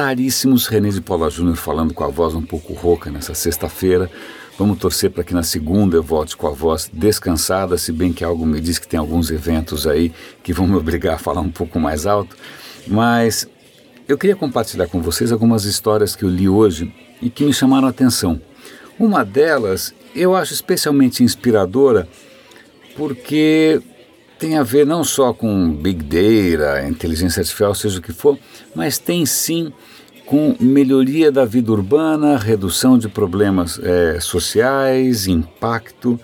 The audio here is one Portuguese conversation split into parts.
raríssimos. René de Paula Júnior falando com a voz um pouco rouca nessa sexta-feira. Vamos torcer para que na segunda eu volte com a voz descansada, se bem que algo me diz que tem alguns eventos aí que vão me obrigar a falar um pouco mais alto. Mas eu queria compartilhar com vocês algumas histórias que eu li hoje e que me chamaram a atenção. Uma delas eu acho especialmente inspiradora porque tem a ver não só com Big Data, inteligência artificial, seja o que for, mas tem sim com melhoria da vida urbana, redução de problemas é, sociais, impacto.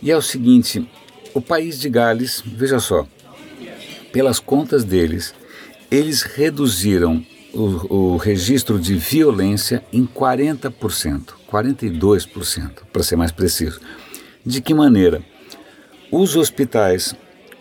E é o seguinte: o país de Gales, veja só, pelas contas deles, eles reduziram o, o registro de violência em 40%, 42%, para ser mais preciso. De que maneira? Os hospitais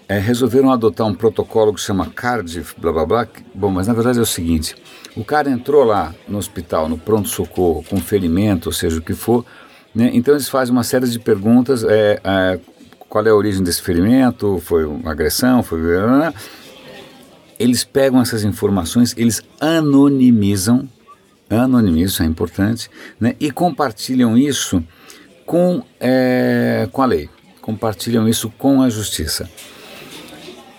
é, resolveram adotar um protocolo que chama Cardiff, blá blá blá. Bom, mas na verdade é o seguinte: o cara entrou lá no hospital, no pronto-socorro, com ferimento, ou seja, o que for, né? então eles fazem uma série de perguntas: é, é, qual é a origem desse ferimento? Foi uma agressão? Foi. Eles pegam essas informações, eles anonimizam, anonimizam, isso é importante, né? e compartilham isso com, é, com a lei, compartilham isso com a justiça.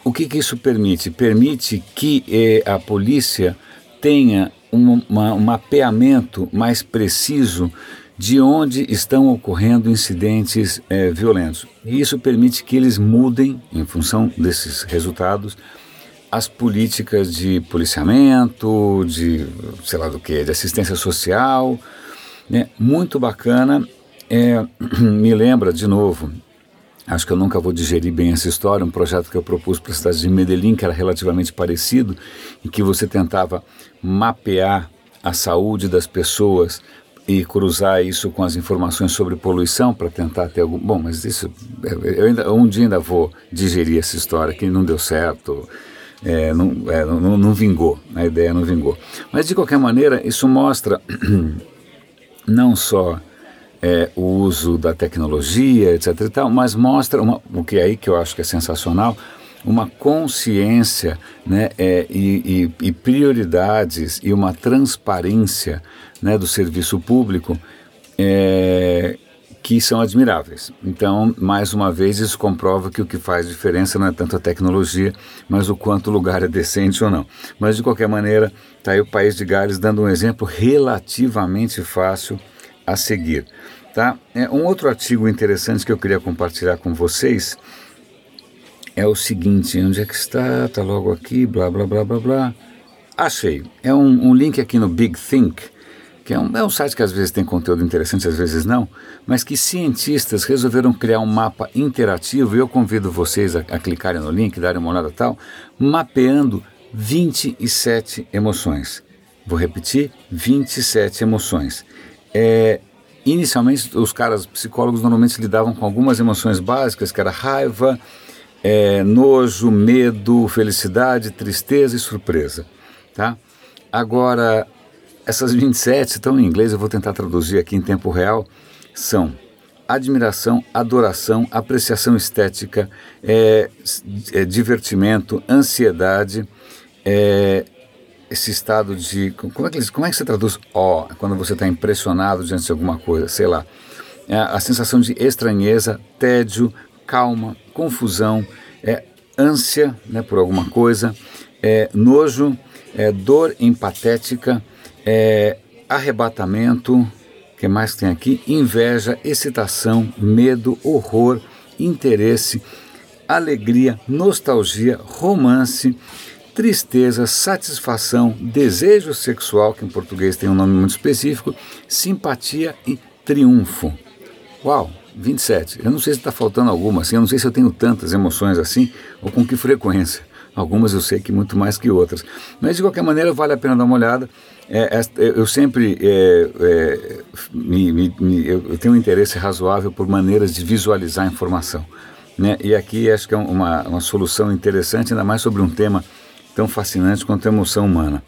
O que, que isso permite? Permite que eh, a polícia tenha um, uma, um mapeamento mais preciso de onde estão ocorrendo incidentes eh, violentos. E isso permite que eles mudem, em função desses resultados, as políticas de policiamento, de sei lá do que, de assistência social. Né? Muito bacana. É, me lembra, de novo, Acho que eu nunca vou digerir bem essa história. Um projeto que eu propus para a cidade de Medellín, que era relativamente parecido, em que você tentava mapear a saúde das pessoas e cruzar isso com as informações sobre poluição para tentar ter algum. Bom, mas isso. Eu ainda, um dia ainda vou digerir essa história, que não deu certo. É, não, é, não, não vingou, a ideia não vingou. Mas de qualquer maneira, isso mostra não só é, o uso da tecnologia, etc. E tal, mas mostra uma, o que é aí que eu acho que é sensacional, uma consciência né, é, e, e, e, prioridades e uma transparência né, do serviço público é, que são admiráveis. Então, mais uma vez, isso comprova que o que faz diferença não é tanto a tecnologia, mas o quanto o lugar é decente ou não. Mas, de qualquer maneira, está aí o País de Gales dando um exemplo relativamente fácil a seguir. Tá? É, um outro artigo interessante que eu queria compartilhar com vocês é o seguinte: onde é que está? Está logo aqui, blá blá blá blá blá. Achei. É um, um link aqui no Big Think, que é um, é um site que às vezes tem conteúdo interessante, às vezes não, mas que cientistas resolveram criar um mapa interativo, e eu convido vocês a, a clicarem no link, darem uma olhada tal, mapeando 27 emoções. Vou repetir: 27 emoções. É, inicialmente, os caras psicólogos normalmente lidavam com algumas emoções básicas, que era raiva, é, nojo, medo, felicidade, tristeza e surpresa. Tá? Agora, essas 27 estão em inglês, eu vou tentar traduzir aqui em tempo real, são admiração, adoração, apreciação estética, é, é, divertimento, ansiedade, é, esse estado de. Como é que, como é que você traduz ó, oh, quando você está impressionado diante de alguma coisa? Sei lá. É a sensação de estranheza, tédio, calma, confusão, é, ânsia né, por alguma coisa, é, nojo, é, dor empatética, é, arrebatamento, que mais tem aqui? Inveja, excitação, medo, horror, interesse, alegria, nostalgia, romance, tristeza, satisfação, desejo sexual, que em português tem um nome muito específico, simpatia e triunfo. Uau, 27. Eu não sei se está faltando alguma, assim, eu não sei se eu tenho tantas emoções assim ou com que frequência. Algumas eu sei que muito mais que outras. Mas de qualquer maneira vale a pena dar uma olhada. É, eu sempre é, é, me, me, eu tenho um interesse razoável por maneiras de visualizar a informação. Né? E aqui acho que é uma, uma solução interessante, ainda mais sobre um tema tão fascinante quanto a emoção humana.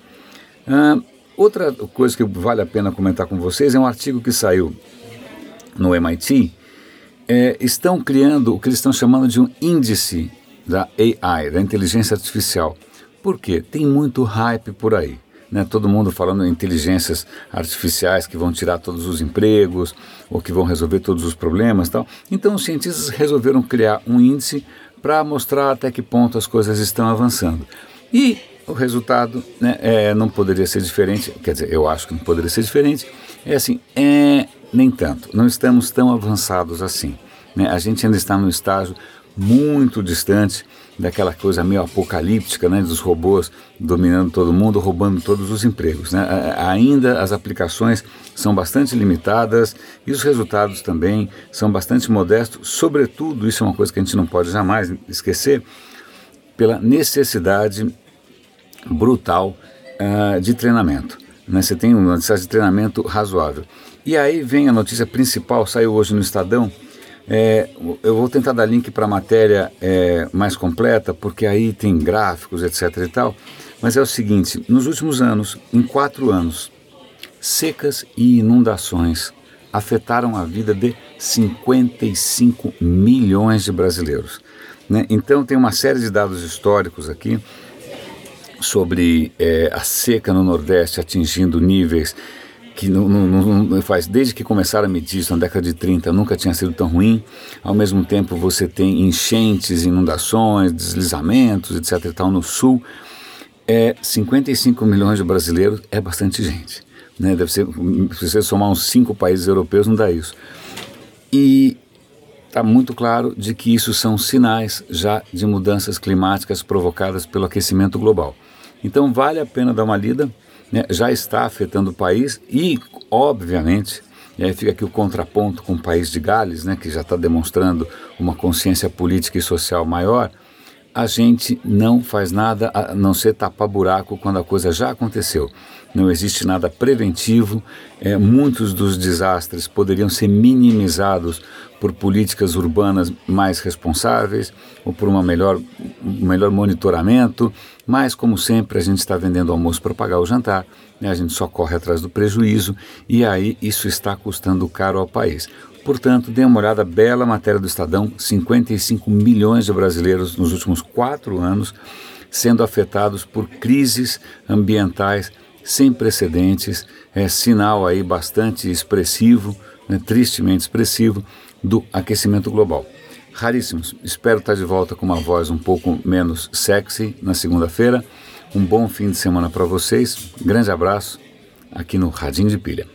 Ah, outra coisa que vale a pena comentar com vocês é um artigo que saiu no MIT. É, estão criando o que eles estão chamando de um índice da AI, da inteligência artificial. Por quê? Tem muito hype por aí. né, todo mundo falando em inteligências artificiais que vão tirar todos os empregos ou que vão resolver todos os problemas tal. Então os cientistas resolveram criar um índice para mostrar até que ponto as coisas estão avançando. E o resultado né, é, não poderia ser diferente, quer dizer, eu acho que não poderia ser diferente, é assim, é, nem tanto, não estamos tão avançados assim. Né? A gente ainda está num estágio muito distante daquela coisa meio apocalíptica, né, dos robôs dominando todo mundo, roubando todos os empregos. Né? Ainda as aplicações são bastante limitadas e os resultados também são bastante modestos, sobretudo, isso é uma coisa que a gente não pode jamais esquecer, pela necessidade brutal uh, de treinamento. Né? Você tem uma necessidade de treinamento razoável. E aí vem a notícia principal, saiu hoje no Estadão, é, eu vou tentar dar link para a matéria é, mais completa, porque aí tem gráficos, etc. e tal. Mas é o seguinte: nos últimos anos, em quatro anos, secas e inundações afetaram a vida de 55 milhões de brasileiros. Né? Então, tem uma série de dados históricos aqui sobre é, a seca no Nordeste atingindo níveis que não, não, não, faz desde que começaram a medir isso na década de 30 nunca tinha sido tão ruim. Ao mesmo tempo você tem enchentes, inundações, deslizamentos, etc. E tal no sul. É 55 milhões de brasileiros é bastante gente, né? Deve ser se você somar uns cinco países europeus não dá isso. E está muito claro de que isso são sinais já de mudanças climáticas provocadas pelo aquecimento global. Então vale a pena dar uma lida né, já está afetando o país e, obviamente, e aí fica aqui o contraponto com o país de Gales, né, que já está demonstrando uma consciência política e social maior, a gente não faz nada a não ser tapar buraco quando a coisa já aconteceu. Não existe nada preventivo. É, muitos dos desastres poderiam ser minimizados por políticas urbanas mais responsáveis ou por uma melhor, um melhor monitoramento. Mas, como sempre, a gente está vendendo almoço para pagar o jantar, né? a gente só corre atrás do prejuízo e aí isso está custando caro ao país. Portanto, dê uma olhada, bela matéria do Estadão: 55 milhões de brasileiros nos últimos quatro anos sendo afetados por crises ambientais sem precedentes, é sinal aí bastante expressivo, né, tristemente expressivo, do aquecimento global. Raríssimos. Espero estar de volta com uma voz um pouco menos sexy na segunda-feira. Um bom fim de semana para vocês. Grande abraço aqui no Radinho de Pilha.